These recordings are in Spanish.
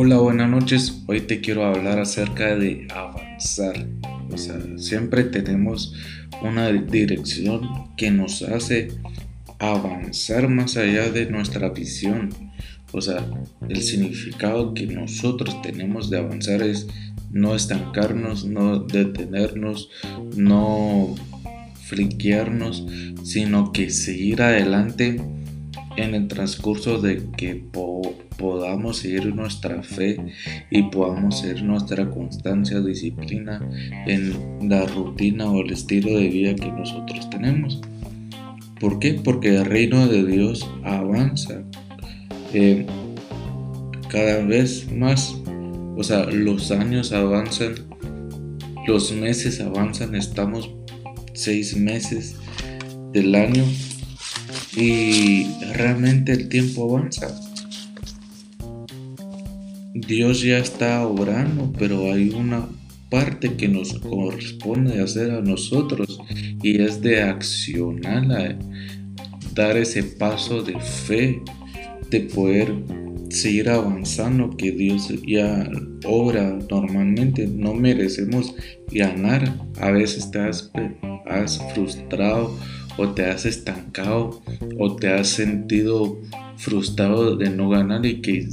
Hola, buenas noches. Hoy te quiero hablar acerca de avanzar. O sea, siempre tenemos una dirección que nos hace avanzar más allá de nuestra visión. O sea, el significado que nosotros tenemos de avanzar es no estancarnos, no detenernos, no fliquearnos, sino que seguir adelante en el transcurso de que podamos seguir nuestra fe y podamos seguir nuestra constancia, disciplina en la rutina o el estilo de vida que nosotros tenemos. ¿Por qué? Porque el reino de Dios avanza eh, cada vez más. O sea, los años avanzan, los meses avanzan, estamos seis meses del año y realmente el tiempo avanza. Dios ya está obrando, pero hay una parte que nos corresponde hacer a nosotros y es de accionar, dar ese paso de fe, de poder seguir avanzando que Dios ya obra normalmente. No merecemos ganar. A veces te has, has frustrado o te has estancado o te has sentido frustrado de no ganar y que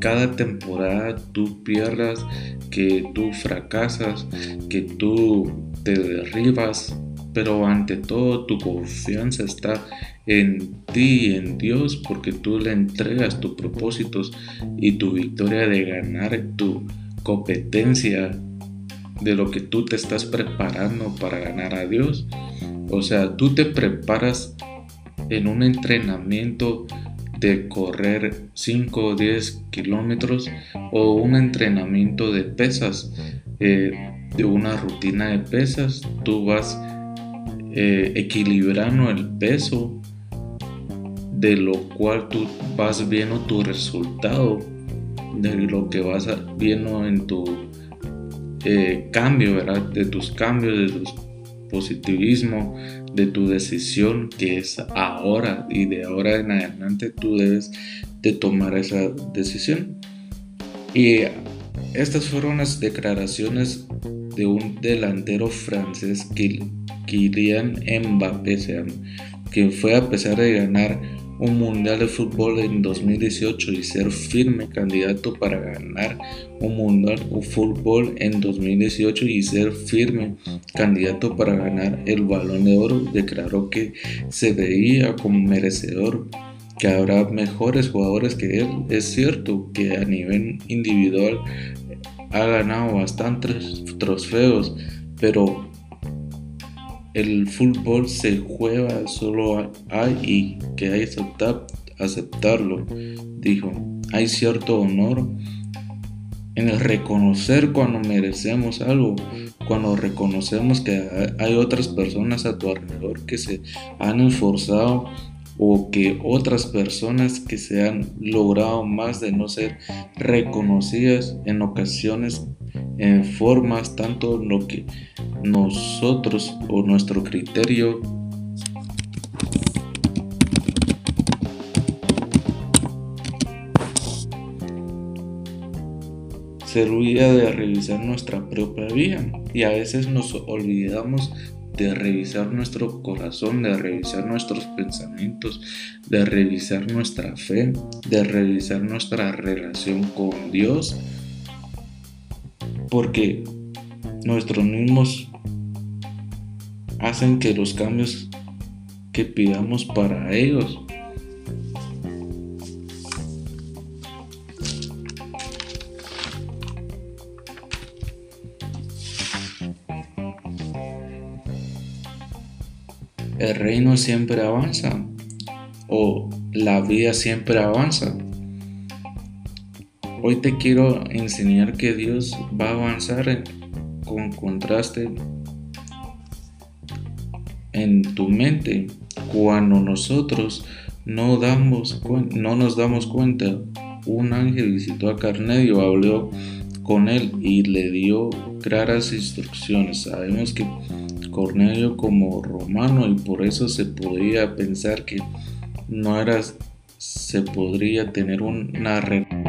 cada temporada tú pierdas, que tú fracasas, que tú te derribas, pero ante todo tu confianza está en ti en Dios porque tú le entregas tus propósitos y tu victoria de ganar tu competencia de lo que tú te estás preparando para ganar a Dios. O sea, tú te preparas en un entrenamiento de correr 5 o 10 kilómetros o un entrenamiento de pesas, eh, de una rutina de pesas, tú vas eh, equilibrando el peso, de lo cual tú vas viendo tu resultado, de lo que vas viendo en tu eh, cambio, ¿verdad? De tus cambios, de tus positivismo, de tu decisión que es ahora y de ahora en adelante tú debes de tomar esa decisión. Y estas fueron las declaraciones de un delantero francés, Kylian Mbappé, que fue a pesar de ganar un mundial de fútbol en 2018 y ser firme candidato para ganar un mundial de fútbol en 2018 y ser firme candidato para ganar el balón de oro, declaró que se veía como merecedor que habrá mejores jugadores que él. Es cierto que a nivel individual ha ganado bastantes trofeos, pero el fútbol se juega, solo hay y que hay que aceptarlo, dijo. Hay cierto honor en reconocer cuando merecemos algo, cuando reconocemos que hay otras personas a tu alrededor que se han esforzado o que otras personas que se han logrado más de no ser reconocidas en ocasiones en formas tanto lo que nosotros o nuestro criterio. Servía de revisar nuestra propia vida y a veces nos olvidamos de revisar nuestro corazón, de revisar nuestros pensamientos, de revisar nuestra fe, de revisar nuestra relación con Dios, porque nuestros mismos hacen que los cambios que pidamos para ellos el reino siempre avanza o la vida siempre avanza. Hoy te quiero enseñar que Dios va a avanzar con contraste en tu mente cuando nosotros no, damos, no nos damos cuenta. Un ángel visitó a Carnelio, habló con él y le dio claras instrucciones. Sabemos que Cornelio como romano y por eso se podía pensar que no era se podría tener una relación